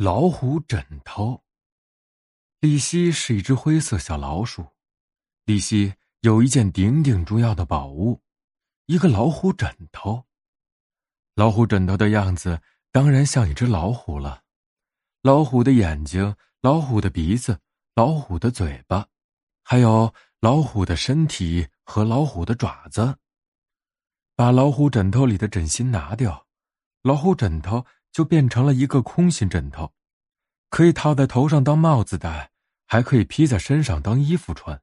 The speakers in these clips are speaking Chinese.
老虎枕头。李希是一只灰色小老鼠，李希有一件顶顶重要的宝物，一个老虎枕头。老虎枕头的样子当然像一只老虎了，老虎的眼睛，老虎的鼻子，老虎的嘴巴，还有老虎的身体和老虎的爪子。把老虎枕头里的枕芯拿掉，老虎枕头。就变成了一个空心枕头，可以套在头上当帽子戴，还可以披在身上当衣服穿。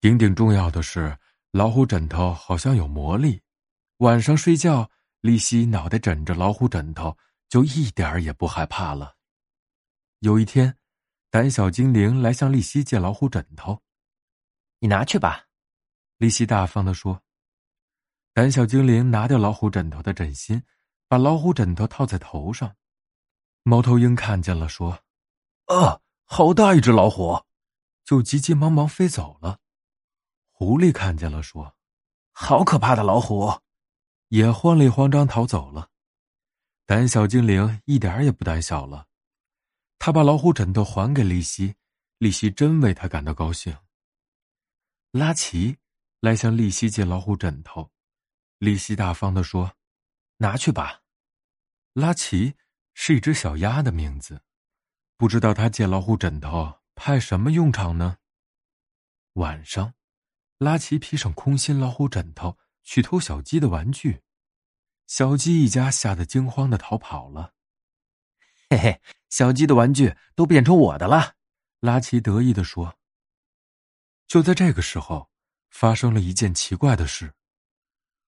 顶顶重要的是，老虎枕头好像有魔力，晚上睡觉，丽西脑袋枕着老虎枕头，就一点儿也不害怕了。有一天，胆小精灵来向丽西借老虎枕头，你拿去吧，丽西大方的说。胆小精灵拿掉老虎枕头的枕芯。把老虎枕头套在头上，猫头鹰看见了，说：“啊，好大一只老虎！”就急急忙忙飞走了。狐狸看见了，说：“好可怕的老虎！”也慌里慌张逃走了。胆小精灵一点也不胆小了，他把老虎枕头还给丽西，丽西真为他感到高兴。拉奇来向丽西借老虎枕头，丽西大方的说：“拿去吧。”拉奇是一只小鸭的名字，不知道他借老虎枕头派什么用场呢？晚上，拉奇披上空心老虎枕头去偷小鸡的玩具，小鸡一家吓得惊慌的逃跑了。嘿嘿，小鸡的玩具都变成我的了，拉奇得意的说。就在这个时候，发生了一件奇怪的事，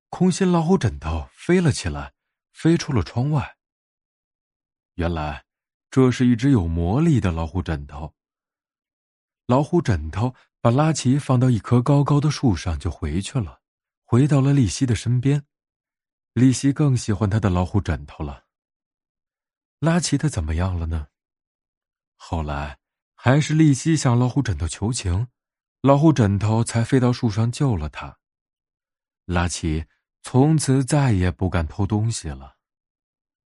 空心老虎枕头飞了起来。飞出了窗外。原来，这是一只有魔力的老虎枕头。老虎枕头把拉奇放到一棵高高的树上，就回去了，回到了丽西的身边。丽西更喜欢他的老虎枕头了。拉奇他怎么样了呢？后来，还是丽西向老虎枕头求情，老虎枕头才飞到树上救了他。拉奇。从此再也不敢偷东西了。